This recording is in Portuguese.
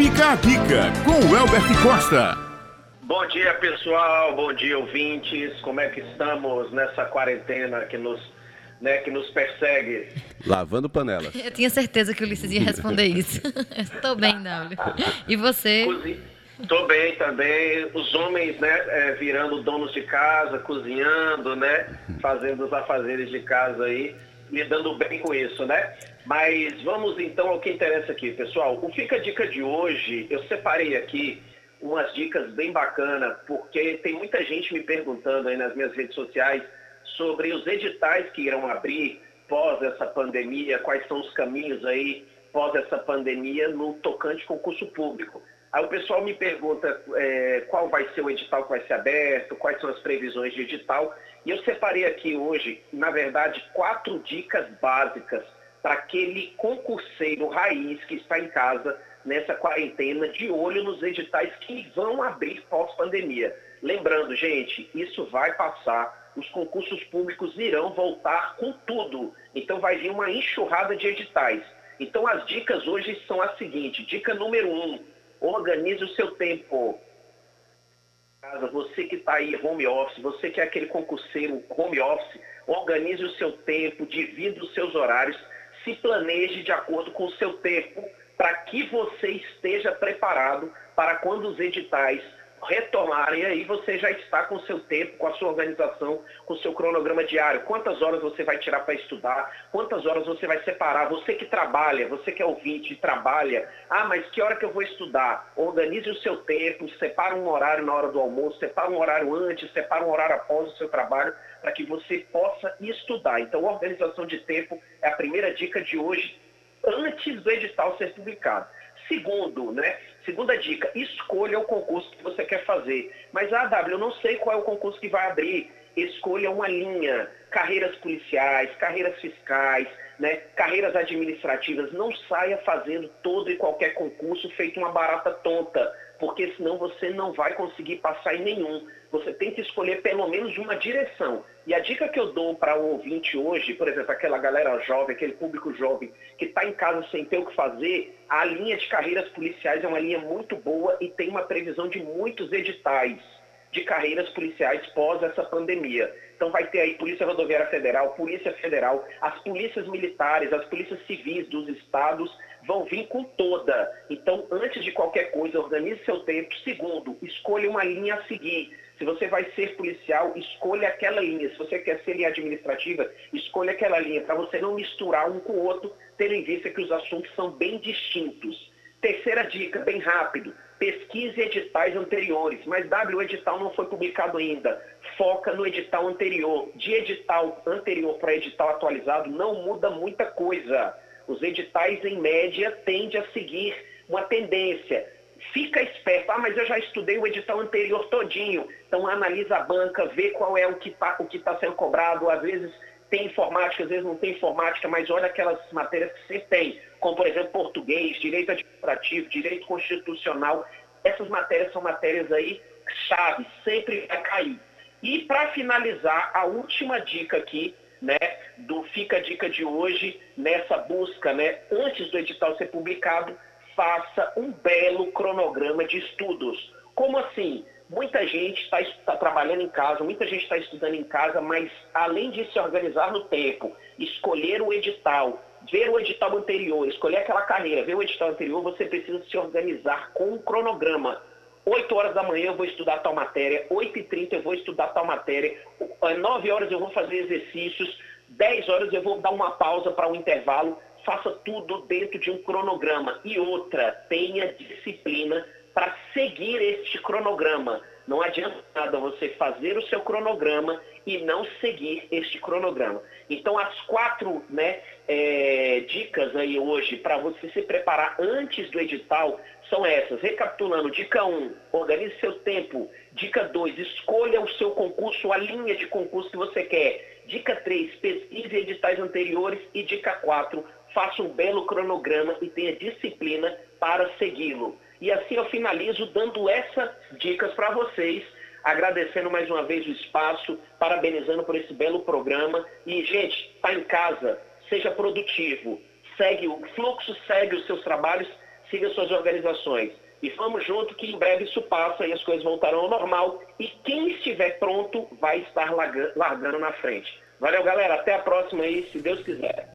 Fica a dica com o Elbert Costa. Bom dia, pessoal. Bom dia, ouvintes. Como é que estamos nessa quarentena que nos, né, que nos persegue? Lavando panelas. Eu tinha certeza que o Ulisses ia responder isso. Estou bem, W. E você? Estou bem também. Os homens, né, é, virando donos de casa, cozinhando, né, fazendo os afazeres de casa aí, lidando bem com isso, né? Mas vamos então ao que interessa aqui, pessoal. O Fica a Dica de hoje, eu separei aqui umas dicas bem bacanas, porque tem muita gente me perguntando aí nas minhas redes sociais sobre os editais que irão abrir pós essa pandemia, quais são os caminhos aí pós essa pandemia no tocante concurso público. Aí o pessoal me pergunta é, qual vai ser o edital que vai ser aberto, quais são as previsões de edital. E eu separei aqui hoje, na verdade, quatro dicas básicas para aquele concurseiro raiz que está em casa nessa quarentena, de olho nos editais que vão abrir pós-pandemia. Lembrando, gente, isso vai passar, os concursos públicos irão voltar com tudo. Então vai vir uma enxurrada de editais. Então as dicas hoje são as seguintes. Dica número um, Organize o seu tempo. Você que está aí home office, você que é aquele concurseiro home office, organize o seu tempo, divida os seus horários, se planeje de acordo com o seu tempo, para que você esteja preparado para quando os editais retomarem, aí você já está com o seu tempo, com a sua organização, com o seu cronograma diário. Quantas horas você vai tirar para estudar? Quantas horas você vai separar? Você que trabalha, você que é ouvinte e trabalha, ah, mas que hora que eu vou estudar? Organize o seu tempo, separa um horário na hora do almoço, separa um horário antes, separa um horário após o seu trabalho, para que você possa estudar. Então, organização de tempo é a primeira dica de hoje, antes do edital ser publicado. Segundo, né? Segunda dica, escolha o concurso que você quer fazer. Mas, ah, W, eu não sei qual é o concurso que vai abrir. Escolha uma linha. Carreiras policiais, carreiras fiscais, né? carreiras administrativas. Não saia fazendo todo e qualquer concurso feito uma barata tonta porque senão você não vai conseguir passar em nenhum. Você tem que escolher pelo menos uma direção. E a dica que eu dou para o ouvinte hoje, por exemplo, aquela galera jovem, aquele público jovem que está em casa sem ter o que fazer, a linha de carreiras policiais é uma linha muito boa e tem uma previsão de muitos editais de carreiras policiais pós essa pandemia. Então vai ter aí Polícia Rodoviária Federal, Polícia Federal, as polícias militares, as polícias civis dos estados vão vir com toda. Então, antes de qualquer coisa, organize seu tempo. Segundo, escolha uma linha a seguir. Se você vai ser policial, escolha aquela linha. Se você quer ser linha administrativa, escolha aquela linha, para você não misturar um com o outro, tendo em vista que os assuntos são bem distintos. Terceira dica, bem rápido, pesquise editais anteriores, mas W edital não foi publicado ainda. Foca no edital anterior. De edital anterior para edital atualizado não muda muita coisa. Os editais, em média, tendem a seguir uma tendência. Fica esperto, ah, mas eu já estudei o edital anterior todinho. Então analisa a banca, vê qual é o que está tá sendo cobrado. Às vezes tem informática, às vezes não tem informática, mas olha aquelas matérias que você tem, como por exemplo português, direito administrativo, direito constitucional. Essas matérias são matérias aí chave, sempre vai cair. E para finalizar, a última dica aqui né, do Fica a Dica de hoje, nessa busca, né, antes do edital ser publicado, faça um belo cronograma de estudos. Como assim? Muita gente está tá trabalhando em casa, muita gente está estudando em casa, mas além de se organizar no tempo, escolher o edital, ver o edital anterior, escolher aquela carreira, ver o edital anterior, você precisa se organizar com um cronograma. 8 horas da manhã eu vou estudar tal matéria, 8 e 30 eu vou estudar tal matéria, 9 horas eu vou fazer exercícios, 10 horas eu vou dar uma pausa para um intervalo, faça tudo dentro de um cronograma. E outra, tenha disciplina para seguir este cronograma. Não adianta nada você fazer o seu cronograma e não seguir este cronograma. Então, as quatro né, é, dicas aí hoje para você se preparar antes do edital são essas. Recapitulando, dica 1, um, organize seu tempo. Dica 2, escolha o seu concurso, a linha de concurso que você quer. Dica 3, pesquise editais anteriores. E dica 4, faça um belo cronograma e tenha disciplina para segui-lo. E assim eu finalizo dando essas dicas para vocês, agradecendo mais uma vez o espaço, parabenizando por esse belo programa. E, gente, está em casa, seja produtivo, segue o fluxo, segue os seus trabalhos, siga suas organizações. E vamos junto que em breve isso passa e as coisas voltarão ao normal. E quem estiver pronto vai estar largando na frente. Valeu, galera. Até a próxima aí, se Deus quiser.